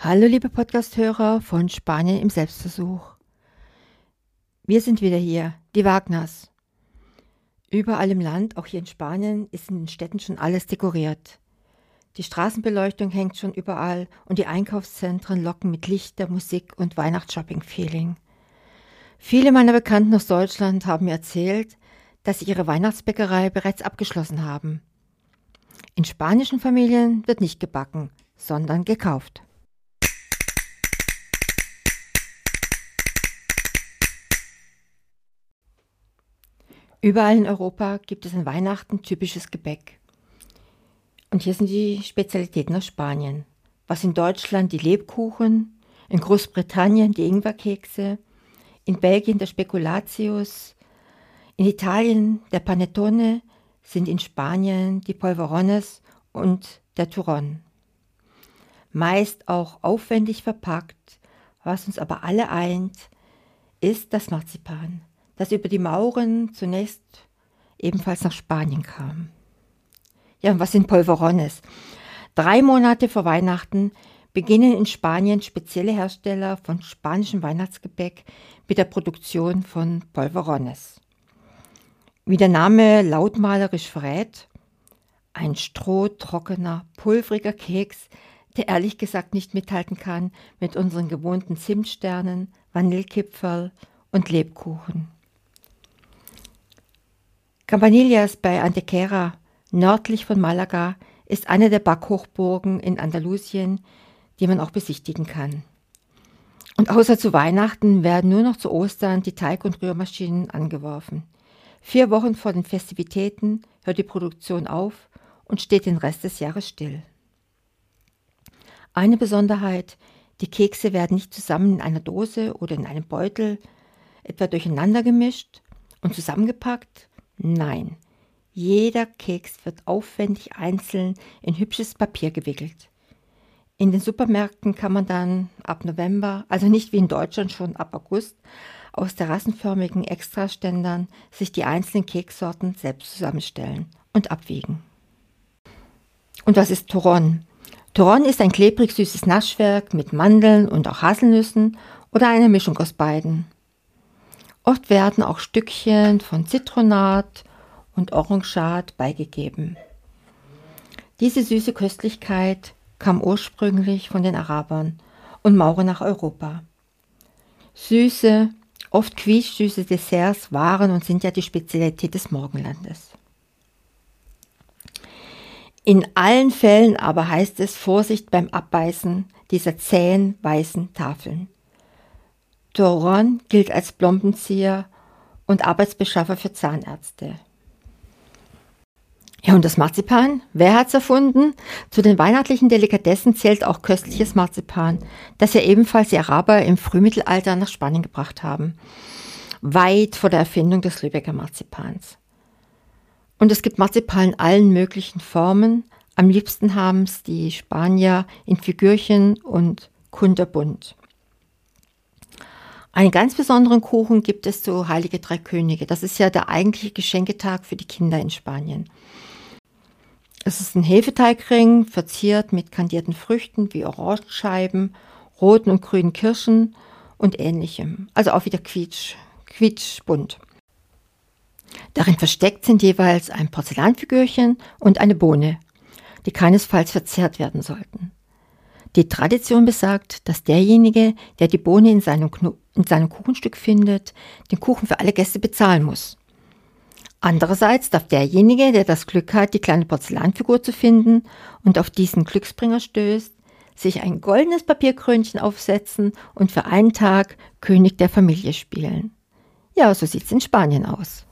Hallo liebe Podcasthörer von Spanien im Selbstversuch. Wir sind wieder hier, die Wagners. Überall im Land, auch hier in Spanien, ist in den Städten schon alles dekoriert. Die Straßenbeleuchtung hängt schon überall und die Einkaufszentren locken mit Lichter, Musik und Weihnachtsshopping-Feeling. Viele meiner Bekannten aus Deutschland haben mir erzählt, dass sie ihre Weihnachtsbäckerei bereits abgeschlossen haben. In spanischen Familien wird nicht gebacken, sondern gekauft. Überall in Europa gibt es an Weihnachten typisches Gebäck. Und hier sind die Spezialitäten aus Spanien. Was in Deutschland die Lebkuchen, in Großbritannien die Ingwerkekse, in Belgien der Spekulatius, in Italien der Panettone, sind in Spanien die Polverones und der Turon. Meist auch aufwendig verpackt, was uns aber alle eint, ist das Marzipan das über die Mauren zunächst ebenfalls nach Spanien kam. Ja, und was sind Polverones? Drei Monate vor Weihnachten beginnen in Spanien spezielle Hersteller von spanischem Weihnachtsgebäck mit der Produktion von Polverones. Wie der Name lautmalerisch verrät, ein strohtrockener, pulveriger Keks, der ehrlich gesagt nicht mithalten kann mit unseren gewohnten Zimtsternen, Vanillekipferl und Lebkuchen. Campanillas bei Antequera, nördlich von Malaga, ist eine der Backhochburgen in Andalusien, die man auch besichtigen kann. Und außer zu Weihnachten werden nur noch zu Ostern die Teig- und Rührmaschinen angeworfen. Vier Wochen vor den Festivitäten hört die Produktion auf und steht den Rest des Jahres still. Eine Besonderheit, die Kekse werden nicht zusammen in einer Dose oder in einem Beutel etwa durcheinander gemischt und zusammengepackt, Nein, jeder Keks wird aufwendig einzeln in hübsches Papier gewickelt. In den Supermärkten kann man dann ab November, also nicht wie in Deutschland schon ab August, aus terrassenförmigen Extraständern sich die einzelnen Keksorten selbst zusammenstellen und abwiegen. Und was ist Toron? Toron ist ein klebrig süßes Naschwerk mit Mandeln und auch Haselnüssen oder eine Mischung aus beiden. Oft werden auch Stückchen von Zitronat und Orangeat beigegeben. Diese süße Köstlichkeit kam ursprünglich von den Arabern und Mauren nach Europa. Süße, oft quietschsüße Desserts waren und sind ja die Spezialität des Morgenlandes. In allen Fällen aber heißt es Vorsicht beim Abbeißen dieser zähen weißen Tafeln. Doron gilt als Blombenzieher und Arbeitsbeschaffer für Zahnärzte. Ja, und das Marzipan? Wer hat's erfunden? Zu den weihnachtlichen Delikatessen zählt auch köstliches Marzipan, das ja ebenfalls die Araber im Frühmittelalter nach Spanien gebracht haben. Weit vor der Erfindung des Lübecker Marzipans. Und es gibt Marzipan in allen möglichen Formen. Am liebsten haben es die Spanier in Figürchen und kunterbunt. Einen ganz besonderen Kuchen gibt es zu Heilige Drei Könige. Das ist ja der eigentliche Geschenketag für die Kinder in Spanien. Es ist ein Hefeteigring, verziert mit kandierten Früchten wie Orangenscheiben, roten und grünen Kirschen und ähnlichem. Also auch wieder quietsch, quietschbunt. Darin versteckt sind jeweils ein Porzellanfigürchen und eine Bohne, die keinesfalls verzehrt werden sollten. Die Tradition besagt, dass derjenige, der die Bohne in seinem, in seinem Kuchenstück findet, den Kuchen für alle Gäste bezahlen muss. Andererseits darf derjenige, der das Glück hat, die kleine Porzellanfigur zu finden und auf diesen Glücksbringer stößt, sich ein goldenes Papierkrönchen aufsetzen und für einen Tag König der Familie spielen. Ja, so sieht's in Spanien aus.